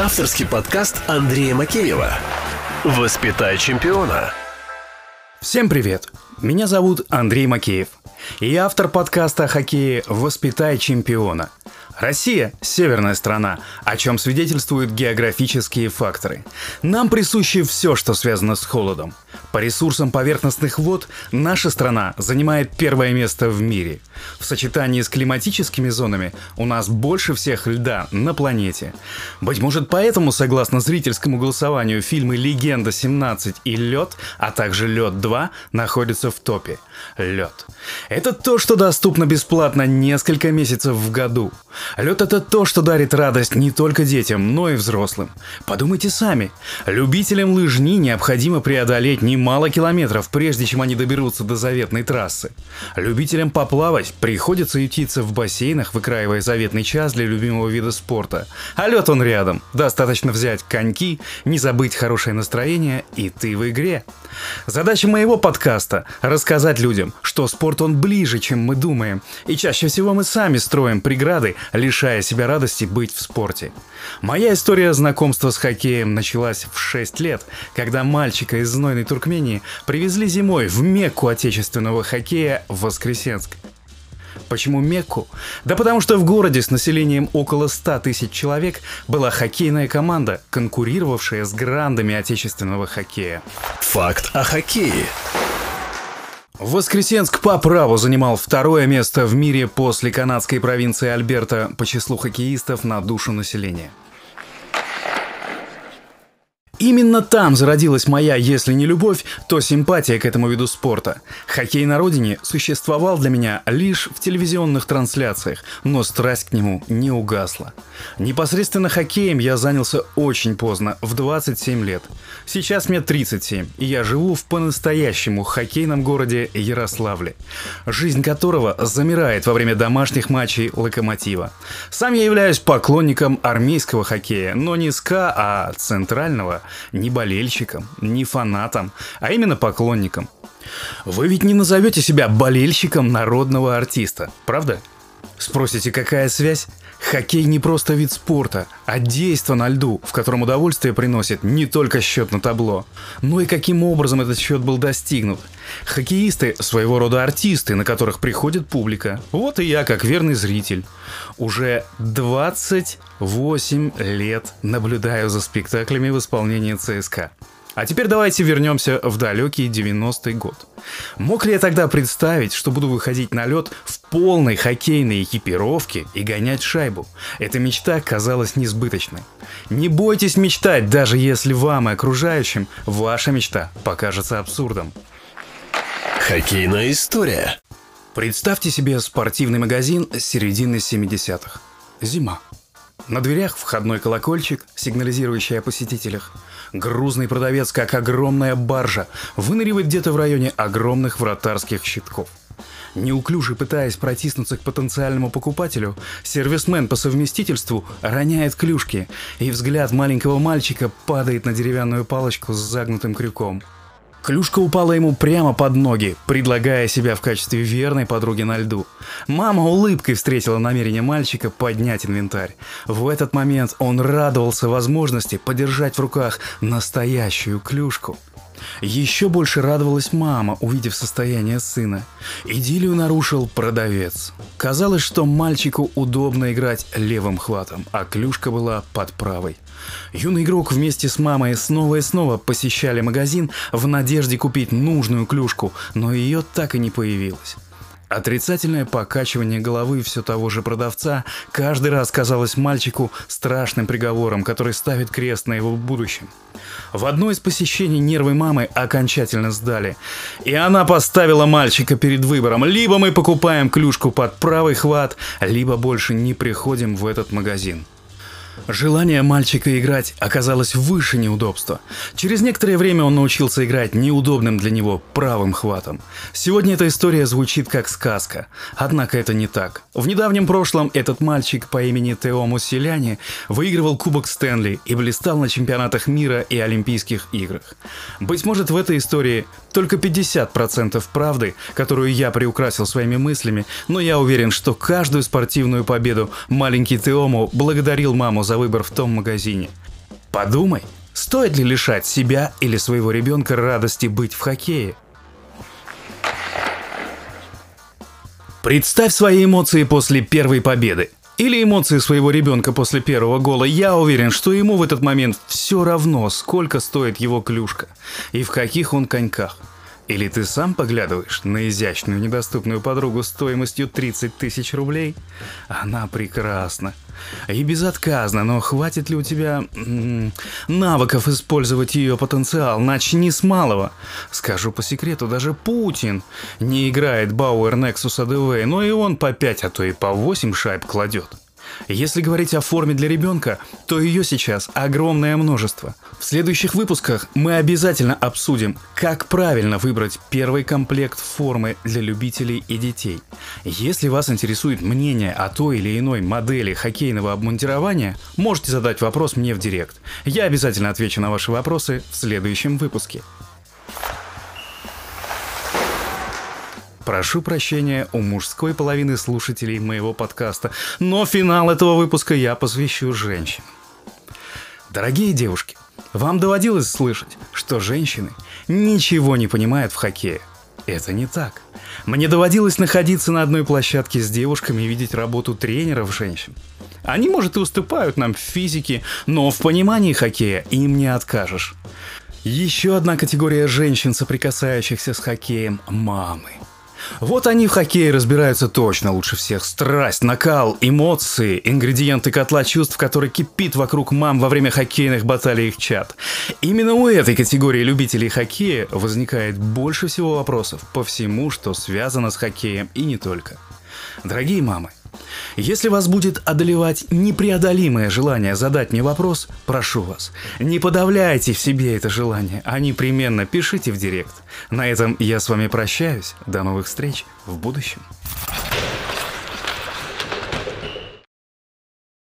Авторский подкаст Андрея Макеева. Воспитай чемпиона. Всем привет! Меня зовут Андрей Макеев. И я автор подкаста о хоккее «Воспитай чемпиона». Россия – северная страна, о чем свидетельствуют географические факторы. Нам присуще все, что связано с холодом. По ресурсам поверхностных вод наша страна занимает первое место в мире. В сочетании с климатическими зонами у нас больше всех льда на планете. Быть может поэтому, согласно зрительскому голосованию, фильмы «Легенда 17» и «Лед», а также «Лед 2» находятся в топе. Лед. Это то, что доступно бесплатно несколько месяцев в году. Лед это то, что дарит радость не только детям, но и взрослым. Подумайте сами. Любителям лыжни необходимо преодолеть немало километров, прежде чем они доберутся до заветной трассы. Любителям поплавать приходится ютиться в бассейнах, выкраивая заветный час для любимого вида спорта. А лед он рядом. Достаточно взять коньки, не забыть хорошее настроение, и ты в игре. Задача моего подкаста – рассказать людям, что спорт он ближе, чем мы думаем, и чаще всего мы сами строим преграды, лишая себя радости быть в спорте. Моя история знакомства с хоккеем началась в 6 лет, когда мальчика из знойной Туркмении привезли зимой в Мекку отечественного хоккея в Воскресенск. Почему Мекку? Да потому что в городе с населением около 100 тысяч человек была хоккейная команда, конкурировавшая с грандами отечественного хоккея. Факт о хоккее. Воскресенск по праву занимал второе место в мире после канадской провинции Альберта по числу хоккеистов на душу населения. Именно там зародилась моя, если не любовь, то симпатия к этому виду спорта. Хоккей на родине существовал для меня лишь в телевизионных трансляциях, но страсть к нему не угасла. Непосредственно хоккеем я занялся очень поздно, в 27 лет. Сейчас мне 37, и я живу в по-настоящему хоккейном городе Ярославле, жизнь которого замирает во время домашних матчей «Локомотива». Сам я являюсь поклонником армейского хоккея, но не СКА, а центрального – ни болельщиком, ни фанатом, а именно поклонником. Вы ведь не назовете себя болельщиком народного артиста, правда? Спросите, какая связь? Хоккей не просто вид спорта, а действо на льду, в котором удовольствие приносит не только счет на табло, но и каким образом этот счет был достигнут. Хоккеисты – своего рода артисты, на которых приходит публика. Вот и я, как верный зритель. Уже 28 лет наблюдаю за спектаклями в исполнении ЦСКА. А теперь давайте вернемся в далекий 90-й год. Мог ли я тогда представить, что буду выходить на лед в полной хоккейной экипировке и гонять шайбу? Эта мечта казалась несбыточной. Не бойтесь мечтать, даже если вам и окружающим ваша мечта покажется абсурдом. Хоккейная история. Представьте себе спортивный магазин с середины 70-х. Зима. На дверях входной колокольчик, сигнализирующий о посетителях – Грузный продавец, как огромная баржа, выныривает где-то в районе огромных вратарских щитков. Неуклюже пытаясь протиснуться к потенциальному покупателю, сервисмен по совместительству роняет клюшки, и взгляд маленького мальчика падает на деревянную палочку с загнутым крюком – Клюшка упала ему прямо под ноги, предлагая себя в качестве верной подруги на льду. Мама улыбкой встретила намерение мальчика поднять инвентарь. В этот момент он радовался возможности подержать в руках настоящую клюшку. Еще больше радовалась мама, увидев состояние сына. Идиллию нарушил продавец. Казалось, что мальчику удобно играть левым хватом, а клюшка была под правой. Юный игрок вместе с мамой снова и снова посещали магазин в надежде купить нужную клюшку, но ее так и не появилось. Отрицательное покачивание головы все того же продавца каждый раз казалось мальчику страшным приговором, который ставит крест на его будущем. В одно из посещений нервы мамы окончательно сдали, и она поставила мальчика перед выбором. Либо мы покупаем клюшку под правый хват, либо больше не приходим в этот магазин. Желание мальчика играть оказалось выше неудобства. Через некоторое время он научился играть неудобным для него правым хватом. Сегодня эта история звучит как сказка. Однако это не так. В недавнем прошлом этот мальчик по имени Тео Мусиляни выигрывал Кубок Стэнли и блистал на чемпионатах мира и Олимпийских играх. Быть может в этой истории только 50% правды, которую я приукрасил своими мыслями, но я уверен, что каждую спортивную победу маленький Теому благодарил маму маму за выбор в том магазине. Подумай, стоит ли лишать себя или своего ребенка радости быть в хоккее? Представь свои эмоции после первой победы. Или эмоции своего ребенка после первого гола. Я уверен, что ему в этот момент все равно, сколько стоит его клюшка и в каких он коньках. Или ты сам поглядываешь на изящную недоступную подругу стоимостью 30 тысяч рублей? Она прекрасна. И безотказна, но хватит ли у тебя м-м, навыков использовать ее потенциал? Начни с малого. Скажу по секрету, даже Путин не играет Бауэр Nexus ADV, но и он по 5, а то и по 8 шайб кладет. Если говорить о форме для ребенка, то ее сейчас огромное множество. В следующих выпусках мы обязательно обсудим, как правильно выбрать первый комплект формы для любителей и детей. Если вас интересует мнение о той или иной модели хоккейного обмундирования, можете задать вопрос мне в директ. Я обязательно отвечу на ваши вопросы в следующем выпуске. Прошу прощения у мужской половины слушателей моего подкаста, но финал этого выпуска я посвящу женщинам. Дорогие девушки, вам доводилось слышать, что женщины ничего не понимают в хоккее. Это не так. Мне доводилось находиться на одной площадке с девушками и видеть работу тренеров женщин. Они, может, и уступают нам в физике, но в понимании хоккея им не откажешь. Еще одна категория женщин, соприкасающихся с хоккеем – мамы. Вот они в хоккее разбираются точно лучше всех. Страсть, накал, эмоции, ингредиенты котла чувств, который кипит вокруг мам во время хоккейных баталий их чат. Именно у этой категории любителей хоккея возникает больше всего вопросов по всему, что связано с хоккеем и не только. Дорогие мамы, если вас будет одолевать непреодолимое желание задать мне вопрос, прошу вас, не подавляйте в себе это желание, а непременно пишите в директ. На этом я с вами прощаюсь. До новых встреч в будущем.